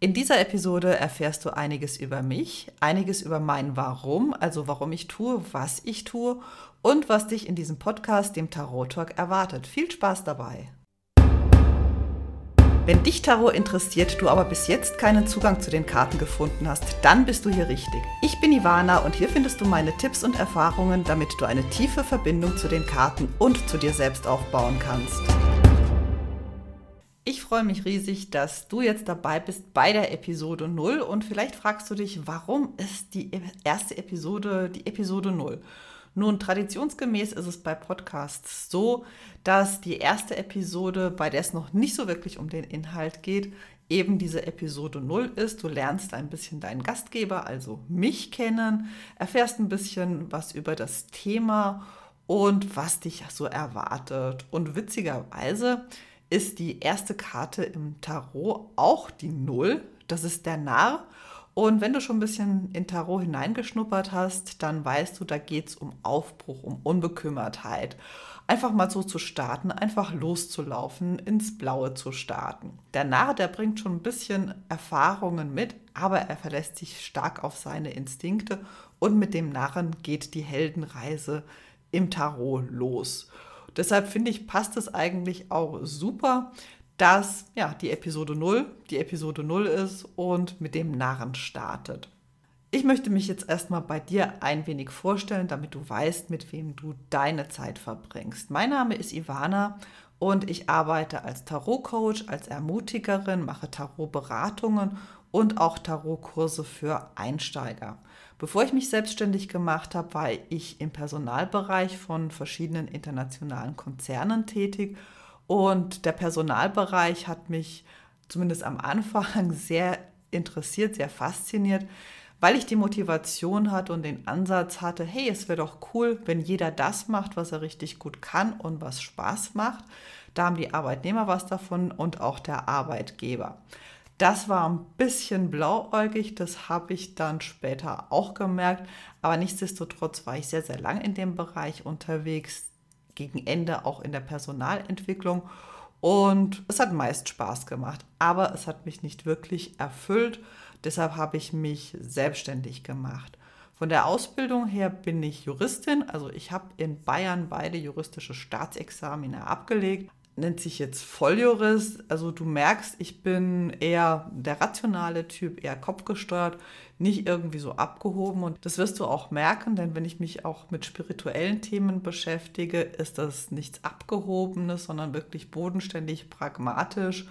In dieser Episode erfährst du einiges über mich, einiges über mein Warum, also warum ich tue, was ich tue und was dich in diesem Podcast, dem Tarot Talk, erwartet. Viel Spaß dabei! Wenn dich Tarot interessiert, du aber bis jetzt keinen Zugang zu den Karten gefunden hast, dann bist du hier richtig. Ich bin Ivana und hier findest du meine Tipps und Erfahrungen, damit du eine tiefe Verbindung zu den Karten und zu dir selbst aufbauen kannst. Ich freue mich riesig, dass du jetzt dabei bist bei der Episode 0 und vielleicht fragst du dich, warum ist die erste Episode die Episode 0? Nun, traditionsgemäß ist es bei Podcasts so, dass die erste Episode, bei der es noch nicht so wirklich um den Inhalt geht, eben diese Episode 0 ist. Du lernst ein bisschen deinen Gastgeber, also mich kennen, erfährst ein bisschen was über das Thema und was dich so erwartet. Und witzigerweise ist die erste Karte im Tarot auch die Null. Das ist der Narr. Und wenn du schon ein bisschen in Tarot hineingeschnuppert hast, dann weißt du, da geht es um Aufbruch, um Unbekümmertheit. Einfach mal so zu starten, einfach loszulaufen, ins Blaue zu starten. Der Narr, der bringt schon ein bisschen Erfahrungen mit, aber er verlässt sich stark auf seine Instinkte und mit dem Narren geht die Heldenreise im Tarot los. Deshalb finde ich, passt es eigentlich auch super, dass ja, die Episode 0 die Episode 0 ist und mit dem Narren startet. Ich möchte mich jetzt erstmal bei dir ein wenig vorstellen, damit du weißt, mit wem du deine Zeit verbringst. Mein Name ist Ivana und ich arbeite als Tarot-Coach, als Ermutigerin, mache Tarot-Beratungen und auch Tarotkurse für Einsteiger. Bevor ich mich selbstständig gemacht habe, war ich im Personalbereich von verschiedenen internationalen Konzernen tätig und der Personalbereich hat mich zumindest am Anfang sehr interessiert, sehr fasziniert, weil ich die Motivation hatte und den Ansatz hatte, hey, es wäre doch cool, wenn jeder das macht, was er richtig gut kann und was Spaß macht. Da haben die Arbeitnehmer was davon und auch der Arbeitgeber. Das war ein bisschen blauäugig, das habe ich dann später auch gemerkt, aber nichtsdestotrotz war ich sehr, sehr lang in dem Bereich unterwegs, gegen Ende auch in der Personalentwicklung. Und es hat meist Spaß gemacht, aber es hat mich nicht wirklich erfüllt, deshalb habe ich mich selbstständig gemacht. Von der Ausbildung her bin ich Juristin, also ich habe in Bayern beide juristische Staatsexamina abgelegt, nennt sich jetzt Volljurist. Also du merkst, ich bin eher der rationale Typ, eher kopfgesteuert, nicht irgendwie so abgehoben. Und das wirst du auch merken, denn wenn ich mich auch mit spirituellen Themen beschäftige, ist das nichts Abgehobenes, sondern wirklich bodenständig, pragmatisch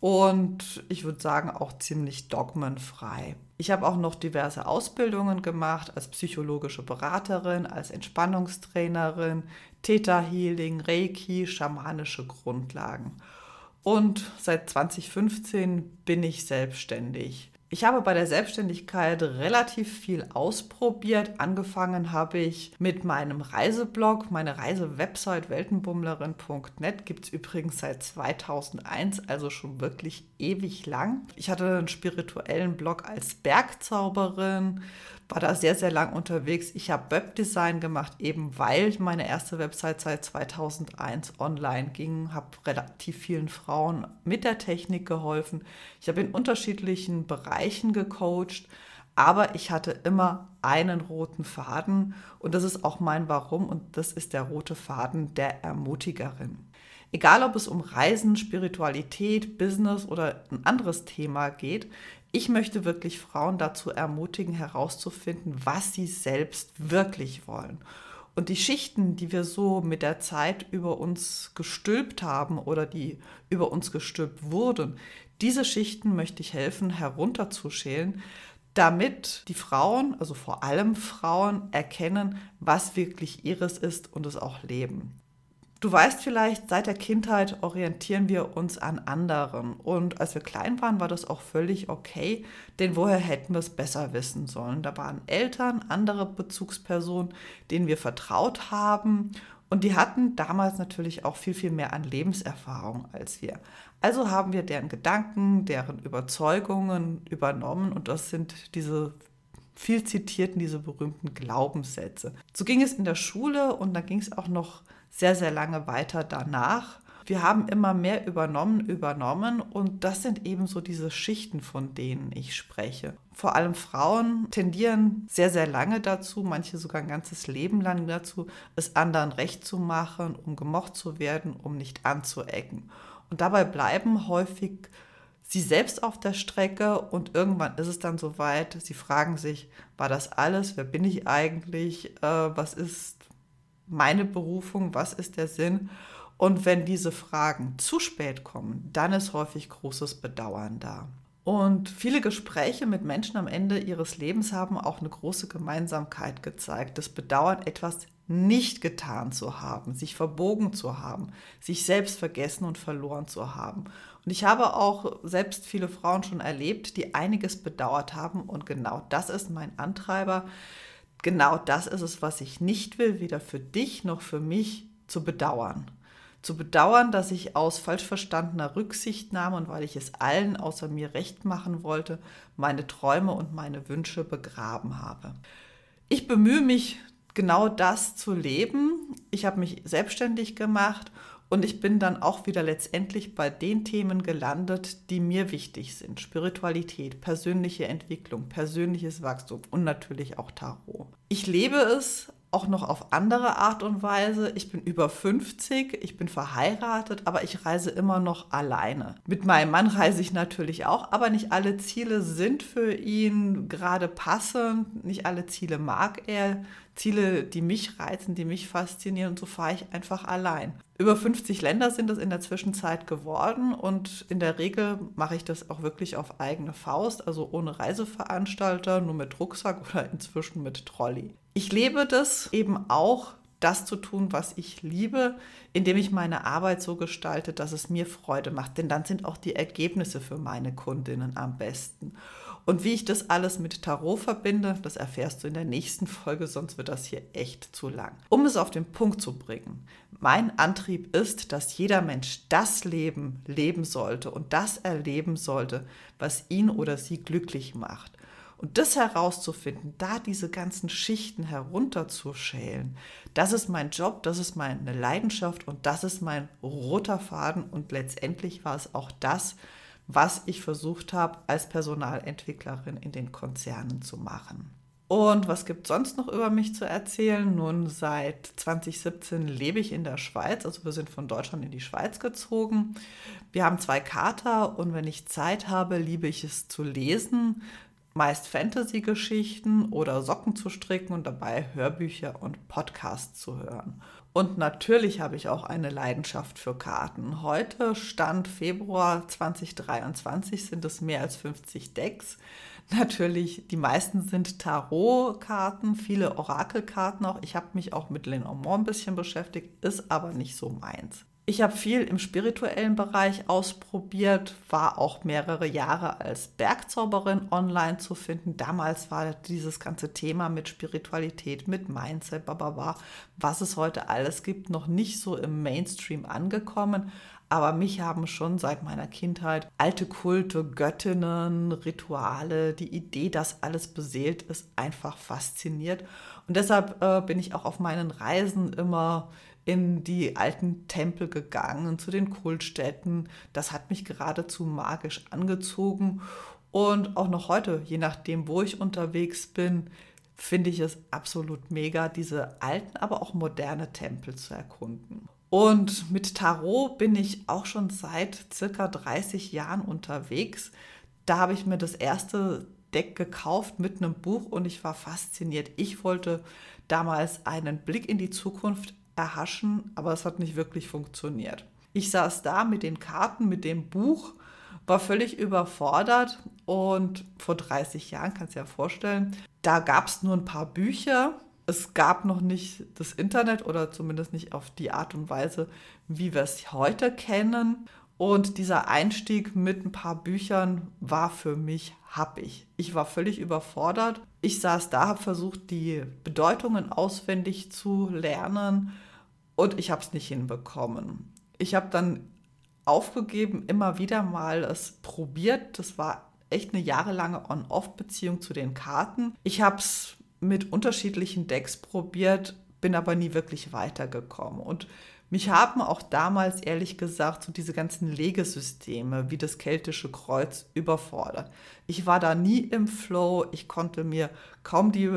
und ich würde sagen auch ziemlich dogmenfrei. Ich habe auch noch diverse Ausbildungen gemacht als psychologische Beraterin, als Entspannungstrainerin, Theta Healing, Reiki, schamanische Grundlagen. Und seit 2015 bin ich selbstständig. Ich habe bei der Selbstständigkeit relativ viel ausprobiert. Angefangen habe ich mit meinem Reiseblog. Meine Reisewebsite weltenbummlerin.net gibt es übrigens seit 2001, also schon wirklich ewig lang. Ich hatte einen spirituellen Blog als Bergzauberin, war da sehr, sehr lang unterwegs. Ich habe Webdesign gemacht, eben weil meine erste Website seit 2001 online ging, habe relativ vielen Frauen mit der Technik geholfen. Ich habe in unterschiedlichen Bereichen gecoacht, aber ich hatte immer einen roten Faden und das ist auch mein Warum und das ist der rote Faden der Ermutigerin. Egal ob es um Reisen, Spiritualität, Business oder ein anderes Thema geht, ich möchte wirklich Frauen dazu ermutigen, herauszufinden, was sie selbst wirklich wollen. Und die Schichten, die wir so mit der Zeit über uns gestülpt haben oder die über uns gestülpt wurden, diese Schichten möchte ich helfen herunterzuschälen, damit die Frauen, also vor allem Frauen, erkennen, was wirklich ihres ist und es auch leben. Du weißt vielleicht, seit der Kindheit orientieren wir uns an anderen. Und als wir klein waren, war das auch völlig okay, denn woher hätten wir es besser wissen sollen? Da waren Eltern, andere Bezugspersonen, denen wir vertraut haben. Und die hatten damals natürlich auch viel, viel mehr an Lebenserfahrung als wir. Also haben wir deren Gedanken, deren Überzeugungen übernommen. Und das sind diese viel zitierten, diese berühmten Glaubenssätze. So ging es in der Schule und da ging es auch noch sehr, sehr lange weiter danach. Wir haben immer mehr übernommen, übernommen und das sind eben so diese Schichten, von denen ich spreche. Vor allem Frauen tendieren sehr, sehr lange dazu, manche sogar ein ganzes Leben lang dazu, es anderen recht zu machen, um gemocht zu werden, um nicht anzuecken. Und dabei bleiben häufig sie selbst auf der Strecke und irgendwann ist es dann soweit, sie fragen sich, war das alles? Wer bin ich eigentlich? Äh, was ist meine Berufung? Was ist der Sinn? Und wenn diese Fragen zu spät kommen, dann ist häufig großes Bedauern da. Und viele Gespräche mit Menschen am Ende ihres Lebens haben auch eine große Gemeinsamkeit gezeigt. Das Bedauern, etwas nicht getan zu haben, sich verbogen zu haben, sich selbst vergessen und verloren zu haben. Und ich habe auch selbst viele Frauen schon erlebt, die einiges bedauert haben. Und genau das ist mein Antreiber. Genau das ist es, was ich nicht will, weder für dich noch für mich zu bedauern. Zu bedauern, dass ich aus falsch verstandener Rücksichtnahme und weil ich es allen außer mir recht machen wollte, meine Träume und meine Wünsche begraben habe. Ich bemühe mich, genau das zu leben. Ich habe mich selbstständig gemacht und ich bin dann auch wieder letztendlich bei den Themen gelandet, die mir wichtig sind. Spiritualität, persönliche Entwicklung, persönliches Wachstum und natürlich auch Tarot. Ich lebe es auch noch auf andere Art und Weise. Ich bin über 50, ich bin verheiratet, aber ich reise immer noch alleine. Mit meinem Mann reise ich natürlich auch, aber nicht alle Ziele sind für ihn gerade passend. Nicht alle Ziele mag er. Ziele, die mich reizen, die mich faszinieren und so fahre ich einfach allein. Über 50 Länder sind es in der Zwischenzeit geworden und in der Regel mache ich das auch wirklich auf eigene Faust, also ohne Reiseveranstalter, nur mit Rucksack oder inzwischen mit Trolley. Ich lebe das eben auch, das zu tun, was ich liebe, indem ich meine Arbeit so gestalte, dass es mir Freude macht. Denn dann sind auch die Ergebnisse für meine Kundinnen am besten. Und wie ich das alles mit Tarot verbinde, das erfährst du in der nächsten Folge, sonst wird das hier echt zu lang. Um es auf den Punkt zu bringen, mein Antrieb ist, dass jeder Mensch das Leben leben sollte und das erleben sollte, was ihn oder sie glücklich macht. Und das herauszufinden, da diese ganzen Schichten herunterzuschälen, das ist mein Job, das ist meine Leidenschaft und das ist mein roter Faden. Und letztendlich war es auch das, was ich versucht habe, als Personalentwicklerin in den Konzernen zu machen. Und was gibt sonst noch über mich zu erzählen? Nun, seit 2017 lebe ich in der Schweiz, also wir sind von Deutschland in die Schweiz gezogen. Wir haben zwei Kater und wenn ich Zeit habe, liebe ich es zu lesen, meist Fantasy-Geschichten oder Socken zu stricken und dabei Hörbücher und Podcasts zu hören. Und natürlich habe ich auch eine Leidenschaft für Karten. Heute, Stand Februar 2023, sind es mehr als 50 Decks. Natürlich, die meisten sind Tarotkarten, viele Orakelkarten auch. Ich habe mich auch mit Lenormand ein bisschen beschäftigt, ist aber nicht so meins. Ich habe viel im spirituellen Bereich ausprobiert, war auch mehrere Jahre als Bergzauberin online zu finden. Damals war dieses ganze Thema mit Spiritualität, mit Mindset, bababa, was es heute alles gibt, noch nicht so im Mainstream angekommen. Aber mich haben schon seit meiner Kindheit alte Kulte, Göttinnen, Rituale, die Idee, dass alles beseelt ist, einfach fasziniert. Und deshalb äh, bin ich auch auf meinen Reisen immer in die alten Tempel gegangen, zu den Kultstätten. Das hat mich geradezu magisch angezogen. Und auch noch heute, je nachdem, wo ich unterwegs bin, finde ich es absolut mega, diese alten, aber auch moderne Tempel zu erkunden. Und mit Tarot bin ich auch schon seit circa 30 Jahren unterwegs. Da habe ich mir das erste Deck gekauft mit einem Buch und ich war fasziniert. Ich wollte damals einen Blick in die Zukunft erhaschen, aber es hat nicht wirklich funktioniert. Ich saß da mit den Karten, mit dem Buch, war völlig überfordert und vor 30 Jahren, kannst du dir ja vorstellen, da gab es nur ein paar Bücher. Es gab noch nicht das Internet oder zumindest nicht auf die Art und Weise, wie wir es heute kennen. Und dieser Einstieg mit ein paar Büchern war für mich happig. Ich war völlig überfordert. Ich saß da, habe versucht, die Bedeutungen auswendig zu lernen und ich habe es nicht hinbekommen. Ich habe dann aufgegeben, immer wieder mal es probiert. Das war echt eine jahrelange On-Off-Beziehung zu den Karten. Ich habe es mit unterschiedlichen Decks probiert, bin aber nie wirklich weitergekommen. Und Mich haben auch damals ehrlich gesagt so diese ganzen Legesysteme wie das keltische Kreuz überfordert. Ich war da nie im Flow, ich konnte mir kaum die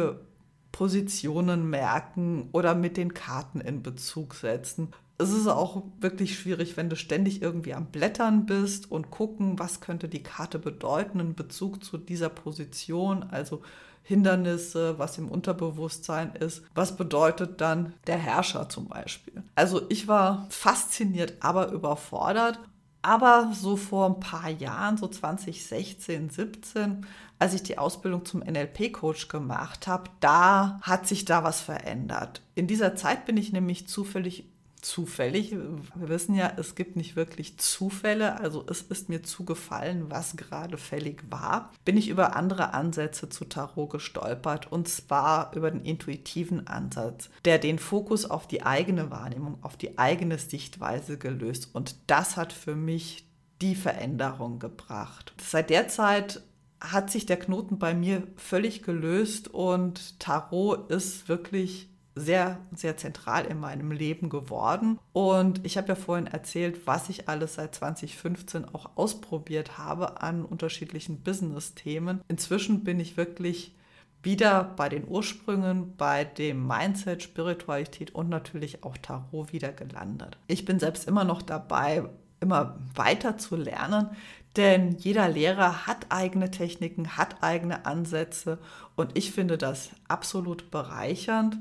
Positionen merken oder mit den Karten in Bezug setzen. Es ist auch wirklich schwierig, wenn du ständig irgendwie am Blättern bist und gucken, was könnte die Karte bedeuten in Bezug zu dieser Position. Also Hindernisse, was im Unterbewusstsein ist. Was bedeutet dann der Herrscher zum Beispiel? Also ich war fasziniert, aber überfordert. Aber so vor ein paar Jahren, so 2016, 17, als ich die Ausbildung zum NLP-Coach gemacht habe, da hat sich da was verändert. In dieser Zeit bin ich nämlich zufällig zufällig. Wir wissen ja, es gibt nicht wirklich Zufälle, also es ist mir zugefallen, was gerade fällig war. Bin ich über andere Ansätze zu Tarot gestolpert und zwar über den intuitiven Ansatz, der den Fokus auf die eigene Wahrnehmung, auf die eigene Sichtweise gelöst und das hat für mich die Veränderung gebracht. Seit der Zeit hat sich der Knoten bei mir völlig gelöst und Tarot ist wirklich sehr, sehr zentral in meinem Leben geworden. Und ich habe ja vorhin erzählt, was ich alles seit 2015 auch ausprobiert habe an unterschiedlichen Business-Themen. Inzwischen bin ich wirklich wieder bei den Ursprüngen, bei dem Mindset, Spiritualität und natürlich auch Tarot wieder gelandet. Ich bin selbst immer noch dabei, immer weiter zu lernen, denn jeder Lehrer hat eigene Techniken, hat eigene Ansätze und ich finde das absolut bereichernd.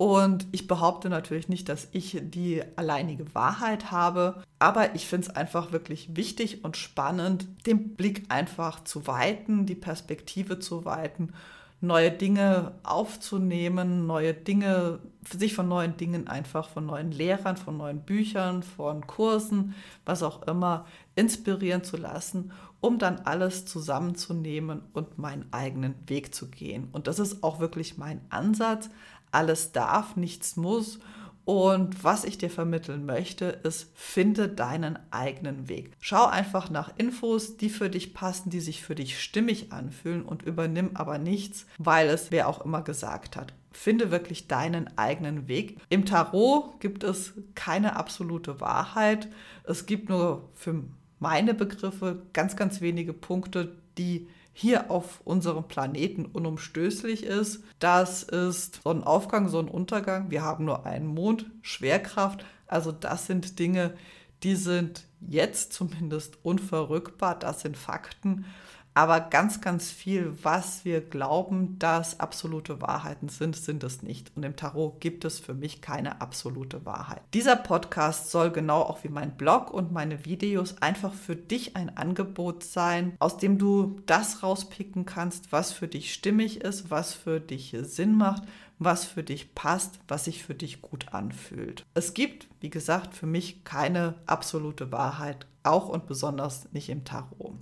Und ich behaupte natürlich nicht, dass ich die alleinige Wahrheit habe, aber ich finde es einfach wirklich wichtig und spannend, den Blick einfach zu weiten, die Perspektive zu weiten, neue Dinge aufzunehmen, neue Dinge, sich von neuen Dingen einfach, von neuen Lehrern, von neuen Büchern, von Kursen, was auch immer, inspirieren zu lassen, um dann alles zusammenzunehmen und meinen eigenen Weg zu gehen. Und das ist auch wirklich mein Ansatz, alles darf, nichts muss. Und was ich dir vermitteln möchte, ist, finde deinen eigenen Weg. Schau einfach nach Infos, die für dich passen, die sich für dich stimmig anfühlen und übernimm aber nichts, weil es wer auch immer gesagt hat. Finde wirklich deinen eigenen Weg. Im Tarot gibt es keine absolute Wahrheit. Es gibt nur für meine Begriffe ganz, ganz wenige Punkte, die hier auf unserem Planeten unumstößlich ist. Das ist Sonnenaufgang, Sonnenuntergang. Wir haben nur einen Mond, Schwerkraft. Also das sind Dinge, die sind jetzt zumindest unverrückbar. Das sind Fakten. Aber ganz, ganz viel, was wir glauben, dass absolute Wahrheiten sind, sind es nicht. Und im Tarot gibt es für mich keine absolute Wahrheit. Dieser Podcast soll genau auch wie mein Blog und meine Videos einfach für dich ein Angebot sein, aus dem du das rauspicken kannst, was für dich stimmig ist, was für dich Sinn macht, was für dich passt, was sich für dich gut anfühlt. Es gibt, wie gesagt, für mich keine absolute Wahrheit, auch und besonders nicht im Tarot.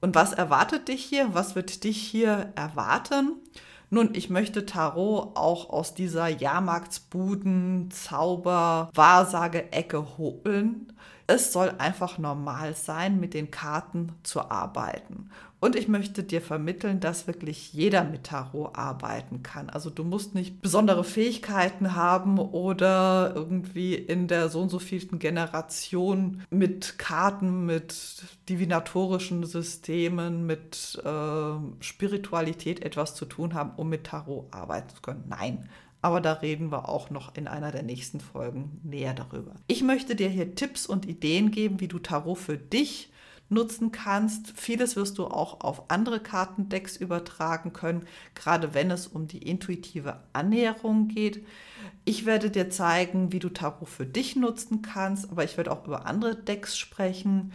Und was erwartet dich hier? Was wird dich hier erwarten? Nun, ich möchte Tarot auch aus dieser Jahrmarktsbuden, Zauber, Wahrsage-Ecke holen. Es soll einfach normal sein, mit den Karten zu arbeiten. Und ich möchte dir vermitteln, dass wirklich jeder mit Tarot arbeiten kann. Also du musst nicht besondere Fähigkeiten haben oder irgendwie in der so und so vielten Generation mit Karten, mit divinatorischen Systemen, mit äh, Spiritualität etwas zu tun haben, um mit Tarot arbeiten zu können. Nein. Aber da reden wir auch noch in einer der nächsten Folgen näher darüber. Ich möchte dir hier Tipps und Ideen geben, wie du Tarot für dich nutzen kannst. Vieles wirst du auch auf andere Kartendecks übertragen können, gerade wenn es um die intuitive Annäherung geht. Ich werde dir zeigen, wie du Tarot für dich nutzen kannst, aber ich werde auch über andere Decks sprechen.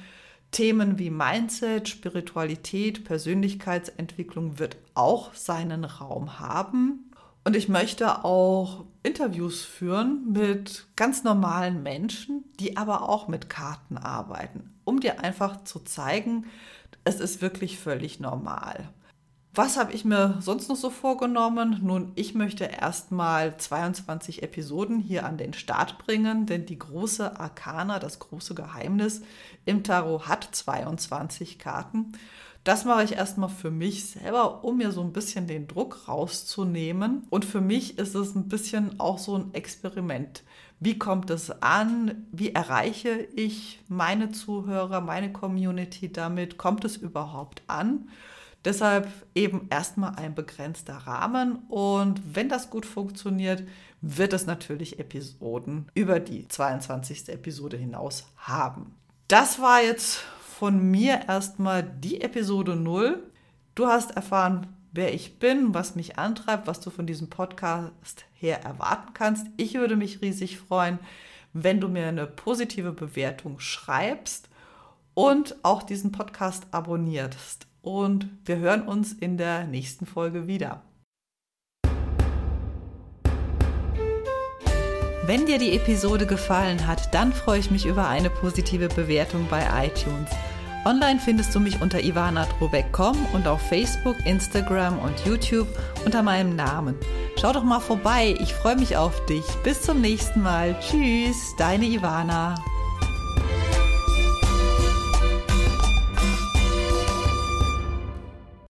Themen wie Mindset, Spiritualität, Persönlichkeitsentwicklung wird auch seinen Raum haben. Und ich möchte auch Interviews führen mit ganz normalen Menschen, die aber auch mit Karten arbeiten, um dir einfach zu zeigen, es ist wirklich völlig normal. Was habe ich mir sonst noch so vorgenommen? Nun, ich möchte erstmal 22 Episoden hier an den Start bringen, denn die große Arkana, das große Geheimnis im Tarot hat 22 Karten. Das mache ich erstmal für mich selber, um mir so ein bisschen den Druck rauszunehmen. Und für mich ist es ein bisschen auch so ein Experiment. Wie kommt es an? Wie erreiche ich meine Zuhörer, meine Community damit? Kommt es überhaupt an? Deshalb eben erstmal ein begrenzter Rahmen und wenn das gut funktioniert, wird es natürlich Episoden über die 22. Episode hinaus haben. Das war jetzt von mir erstmal die Episode 0. Du hast erfahren, wer ich bin, was mich antreibt, was du von diesem Podcast her erwarten kannst. Ich würde mich riesig freuen, wenn du mir eine positive Bewertung schreibst und auch diesen Podcast abonnierst und wir hören uns in der nächsten Folge wieder. Wenn dir die Episode gefallen hat, dann freue ich mich über eine positive Bewertung bei iTunes. Online findest du mich unter ivana.robeck.com und auf Facebook, Instagram und YouTube unter meinem Namen. Schau doch mal vorbei, ich freue mich auf dich. Bis zum nächsten Mal. Tschüss, deine Ivana.